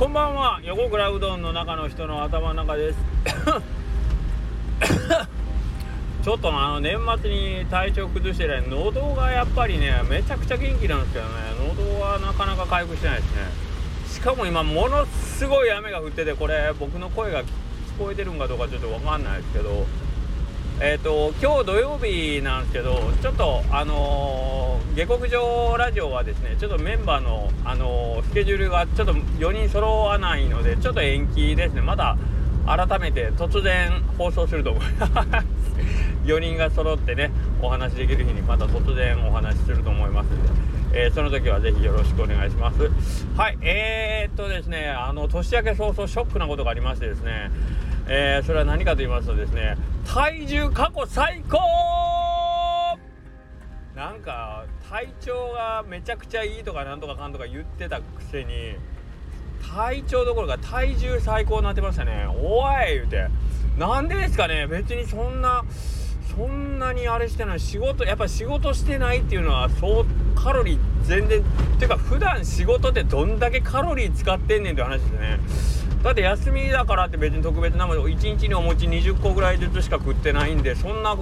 こんばんは。横倉うどんの中の人の頭の中です。ちょっとあの年末に体調崩してない喉がやっぱりねめちゃくちゃ元気なんですけどね。喉はなかなか回復してないですね。しかも今ものすごい雨が降っててこれ僕の声が聞こえてるんかどうかちょっと分かんないですけどえっ、ー、と今日土曜日なんですけどちょっとあのー、下克上ラジオはですねちょっとメンバーの、あのー、スケジュールがちょっと4人揃わないのでちょっと延期ですね。まだ改めて突然放送すると思います。4人が揃ってねお話できる日にまた突然お話しすると思いますので、えー、その時はぜひよろしくお願いします。はいえー、っとですねあの年明け早々ショックなことがありましてですねえー、それは何かと言いますとですね体重過去最高！なんか体調がめちゃくちゃいいとかなんとかかんとか言ってたくせに体調どころか体重最高になってましたね。おい！言うて。なんでですかね？別にそんなそんなにあれしてない。仕事やっぱ仕事してないっていうのはそうカロリー全然っていうか普段仕事ってどんだけカロリー使ってんねんって話ですね。だって休みだからって別に特別なもの1日にお餅20個ぐらいずつしか食ってないんでそんな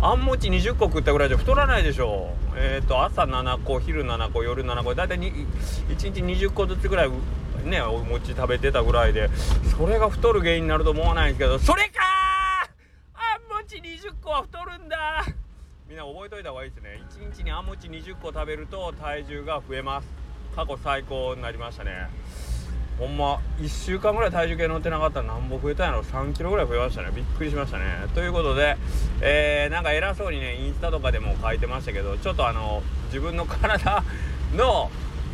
あん餅20個食ったぐらいじゃ太らないでしょ。えっ、ー、と朝7個昼7個夜7個だいたい1日20個ずつぐらいねお餅食べてたぐらいでそれが太る原因になると思わないんですけどそれかあん餅20個は太るんだ!みんな覚えといた方がいいですね。1日にあん餅20個食べると体重が増えます。過去最高になりましたね。ほんま1週間ぐらい体重計乗ってなかったら何本増えたんやろ。3キロぐらい増えましたね。びっくりしましたね。ということで、えー、なんか偉そうにねインスタとかでも書いてましたけどちょっとあの自分の体 の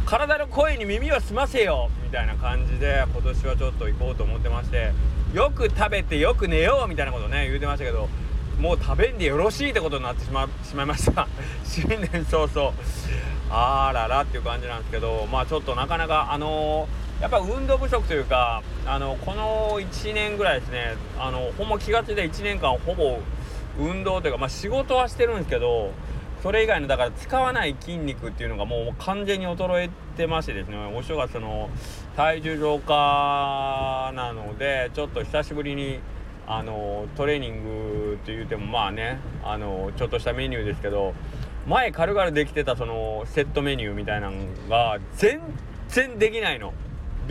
体の声に耳を澄ませよみたいな感じで今年はちょっと行こうと思ってましてよく食べてよく寝ようみたいなことね言うてましたけどもう食べんでよろしいってことになってしましまいました。新年早々。あららっていう感じなんですけどまあちょっとなかなかあのーやっぱ運動不足というかあのこの1年ぐらいですねあのほんま気が付いた1年間ほぼ運動というか、まあ、仕事はしてるんですけどそれ以外のだから使わない筋肉っていうのがもう完全に衰えてましてですねお正月の体重増加なのでちょっと久しぶりにあのトレーニングって言うてもまあねあのちょっとしたメニューですけど前軽々できてたそのセットメニューみたいなのが全然できないの。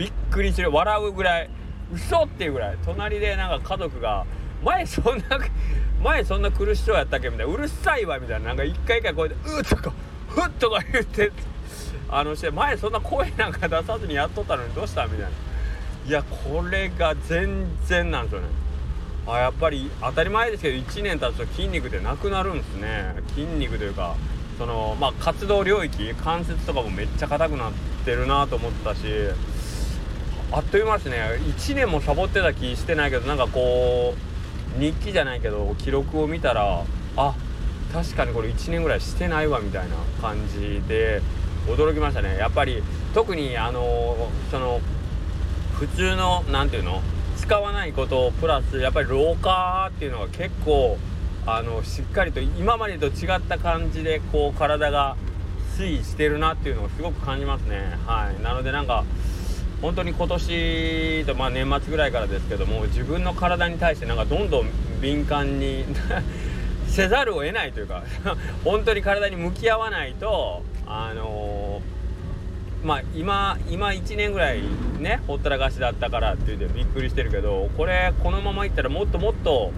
びっくりする。笑うぐらい。嘘っていうぐらい。隣でなんか家族が前そんな 前そんな苦しそうやったっけみたいな。うるさいわみたいな。なんか一回一回こうやって「うっ」とか「ふっ」とか言ってあのして前そんな声なんか出さずにやっとったのにどうしたみたいな。いやこれが全然なんですよね。あやっぱり当たり前ですけど1年経つと筋肉ってなくなるんですね。筋肉というかそのまあ活動領域関節とかもめっちゃ硬くなってるなと思ってたし。あっという間ですね。1年もサボってた気してないけどなんかこう日記じゃないけど記録を見たらあ確かにこれ1年ぐらいしてないわみたいな感じで驚きましたね。やっぱり特にあのその普通の何て言うの使わないことプラスやっぱり老化っていうのが結構あのしっかりと今までと違った感じでこう体が推移してるなっていうのをすごく感じますね。はい。なのでなんか本当に今年と、まあ、年末ぐらいからですけども自分の体に対してなんかどんどん敏感に せざるを得ないというか 本当に体に向き合わないとあのー、まあ今今1年ぐらいねほったらかしだったからって言ってびっくりしてるけどこれこのままいったらもっともっと、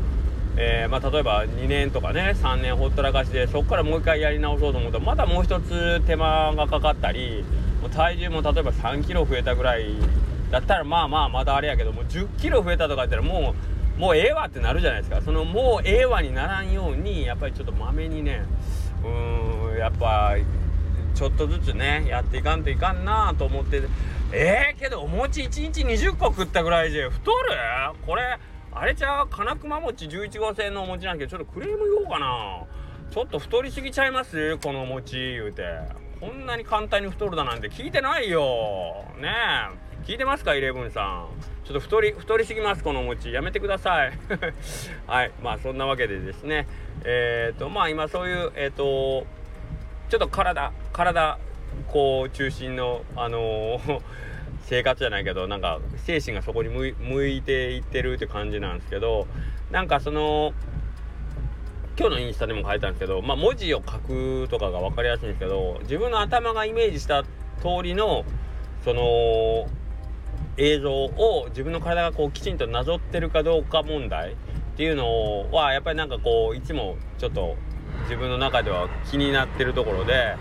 えー、まあ、例えば2年とかね3年ほったらかしでそこからもう一回やり直そうと思うとまたもう一つ手間がかかったり体重も例えば3キロ増えたぐらいだったらまあまあまだあれやけどもう10キロ増えたとか言ったらもうもうええわってなるじゃないですか。そのもうええわにならんようにやっぱりちょっとまめにねうんやっぱちょっとずつねやっていかんといかんなと思ってええー、けどお餅1日20個食ったぐらいで太る？これあれちゃう？金熊餅11号線のお餅なんけどちょっとクレーム言おうかな？ちょっと太りすぎちゃいます？この餅言うて。こんなに簡単に太るだなんて聞いてないよ。ねえ。聞いてますかイレブンさん。ちょっと太り太りすぎますこのお餅。やめてください。はい。まあそんなわけでですね。えっ、ー、とまあ今そういうえっ、ー、とちょっと体体こう中心のあのー、生活じゃないけどなんか精神がそこに向いていってるって感じなんですけどなんかその今日のインスタでも書いたんですけど、まあ、文字を書くとかが分かりやすいんですけど自分の頭がイメージした通りのその映像を自分の体がこうきちんとなぞってるかどうか問題っていうのはやっぱりなんかこういつもちょっと自分の中では気になってるところで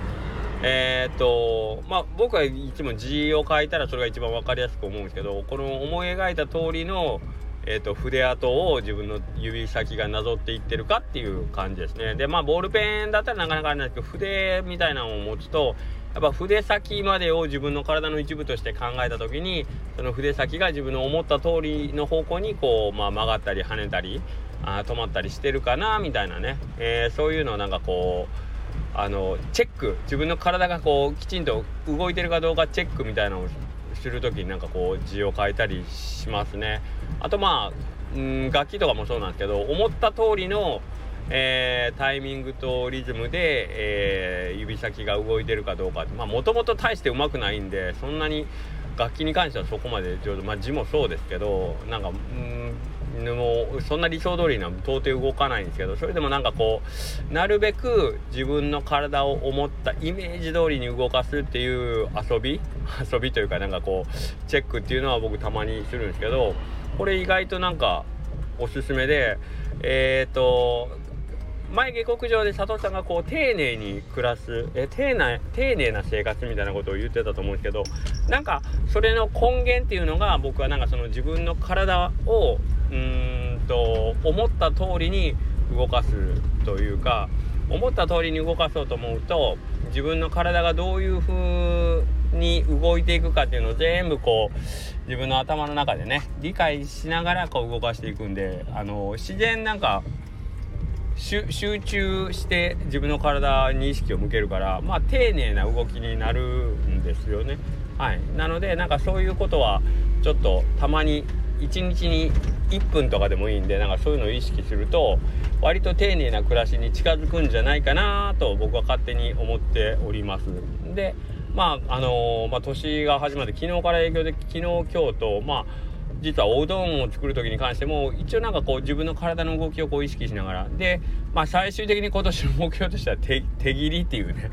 えー、っとまあ僕はいつも字を書いたらそれが一番分かりやすく思うんですけどこの思い描いた通りのえーと、筆跡を自分の指先がなぞっていってるかっていう感じですね。でまあボールペンだったらなかなかあれなんですけど筆みたいなのを持つとやっぱ筆先までを自分の体の一部として考えた時にその筆先が自分の思った通りの方向にこう、まあ、曲がったり跳ねたりあ止まったりしてるかなみたいなね、えー、そういうのをなんかこうあのチェック。自分の体がこうきちんと動いてるかどうかチェックみたいなのをする時になんかこう字を書いたりしますね。あとまあうん楽器とかもそうなんですけど思った通りの、えー、タイミングとリズムで、えー、指先が動いてるかどうかまあもともと大してうまくないんでそんなに楽器に関してはそこまで上手まあ字もそうですけどなんかうんもうそんな理想通りには到底動かないんですけどそれでもなんかこうなるべく自分の体を思ったイメージ通りに動かすっていう遊び 遊びというかなんかこうチェックっていうのは僕たまにするんですけどこれ意外となんかおすすめでえっ、ー、と前下克上で佐藤さんがこう丁寧に暮らすえ丁寧丁寧な生活みたいなことを言ってたと思うんですけどなんかそれの根源っていうのが僕はなんかその自分の体をうんと思った通りに動かすというか思った通りに動かそうと思うと自分の体がどういう風に動いていくかっていうのを全部こう自分の頭の中でね理解しながらこう動かしていくんであの自然なんか集中して自分の体に意識を向けるからまあ丁寧な動きになるんですよね。はい、なのでなんかそういうことはちょっとたまに1日に1分とかでもいいんでなんかそういうのを意識すると割と丁寧な暮らしに近づくんじゃないかなと僕は勝手に思っております。でまああのー、まあ、年が始まって昨日から営業で昨日今日とまあ実はおうどんを作る時に関しても一応なんかこう自分の体の動きをこう意識しながら。で、まあ、最終的に今年の目標としては手切りっていうね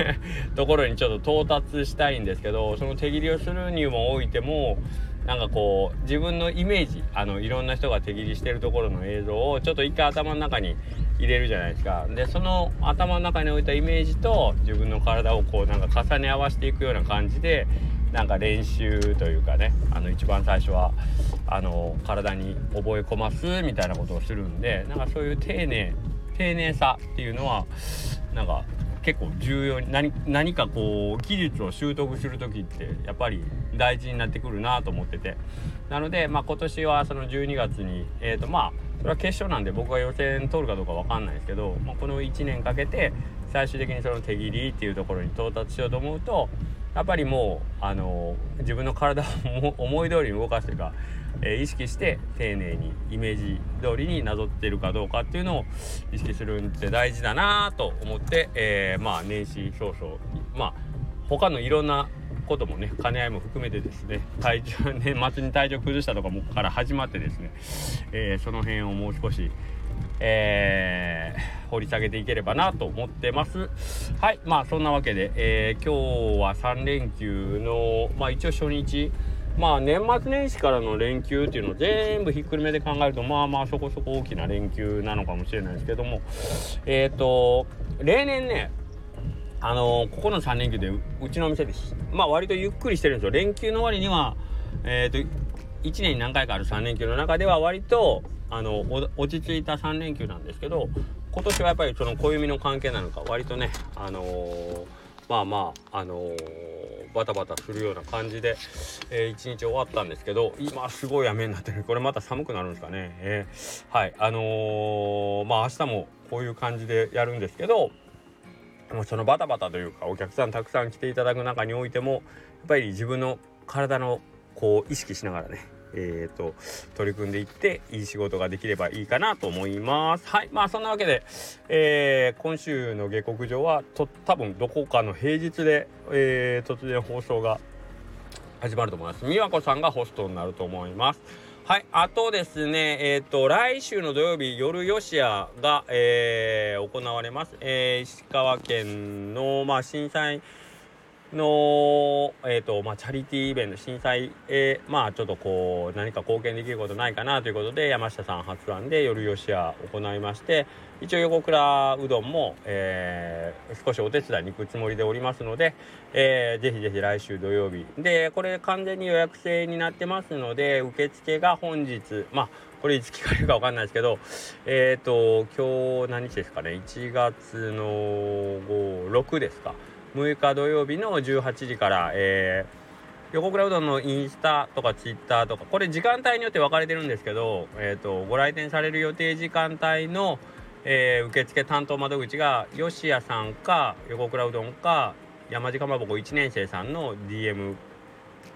ところにちょっと到達したいんですけどその手切りをするにもおいてもなんかこう自分のイメージあのいろんな人が手切りしてるところの映像をちょっと一回頭の中に入れるじゃないですか。でその頭の中に置いたイメージと自分の体をこうなんか重ね合わせていくような感じでなんか練習というかねあの一番最初はあの体に覚え込ますみたいなことをするんでなんかそういう丁寧丁寧さっていうのはなんか結構重要に何何かこう技術を習得する時ってやっぱり大事になってくるなと思ってて。なので、まあ、今年はその12月にえ、ー、とまあそれは決勝なんで僕が予選通るかどうか分かんないですけど、まあ、この1年かけて最終的にその手切りっていうところに到達しようと思うとやっぱりもうあの自分の体を思い通りに動かすというかえー、意識して丁寧にイメージ通りになぞってるかどうかっていうのを意識するんって大事だなと思って、えー、まあ年始早々まあ他のいろんなこともね兼ね合いも含めてですね体調年末に体調崩したとかもから始まってですね、えー、その辺をもう少しえー、掘り下げていければなと思ってます。はい、まあそんなわけで、えー、今日は3連休の、まあ一応初日、まあ年末年始からの連休っていうのを全部ひっくるめで考えるとまあまあそこそこ大きな連休なのかもしれないですけども。えっ、ー、と例年ねあの、ここの3連休でうちの店でまあ割とゆっくりしてるんですよ。連休の割にはえっ、ー、と1年に何回かある3連休の中では割とあの落ち着いた3連休なんですけど今年はやっぱりその暦の関係なのか割とねあのー、まあまああのーバタバタするような感じで、えー、一日終わったんですけど今すごい雨になってる。これまた寒くなるんですかね、えー、はいあのー、まあ明日もこういう感じでやるんですけどもうそのバタバタというかお客さんたくさん来ていただく中においてもやっぱり自分の体のこう意識しながらねえーと、取り組んでいっていい仕事ができればいいかなと思います。はい。まあそんなわけで、えー、今週の下克上はと多分どこかの平日で、えー、突然放送が始まると思います。美和子さんがホストになると思います。はい。あとですねえっ、ー、と来週の土曜日夜よしやが、えー、行われます、えー、石川県のまあ震災の、えーとまあ、チャリティーイベント震災へ、まあ、ちょっとこう何か貢献できることないかなということで山下さん発案で夜吉屋行いまして一応横倉うどんも、えー、少しお手伝いに行くつもりでおりますので、えー、ぜひぜひ来週土曜日。でこれ完全に予約制になってますので受付が本日まあこれいつ聞かれるか分かんないですけどえっ、ー、と今日何日ですかね？1月の5 6ですか？6日土曜日の18時から、えー、横倉うどんのインスタとかツイッターとかこれ時間帯によって分かれてるんですけど、えーと、ご来店される予定時間帯の、えー、受付担当窓口が吉谷さんか横倉うどんか山地かまぼこ1年生さんの DM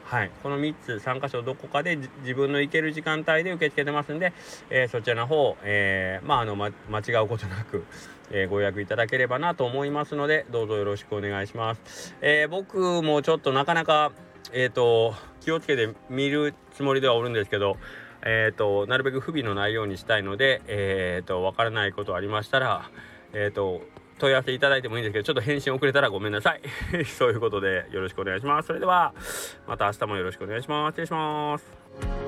はい、この3つ3箇所どこかで自分の行ける時間帯で受け付けてますんで、えー、そちらの方、えー、まああの、ま、間違うことなく、えー、ご予約いただければなと思いますのでどうぞよろしくお願いします。え僕もちょっとなかなかえっ、と気をつけて見るつもりではおるんですけどえっ、となるべく不備のないようにしたいのでえっ、とわからないことありましたらえっ、と問い合わせいただいてもいいんですけど、ちょっと返信遅れたらごめんなさい。そういうことでよろしくお願いします。それでは、また明日もよろしくお願いします。失礼します。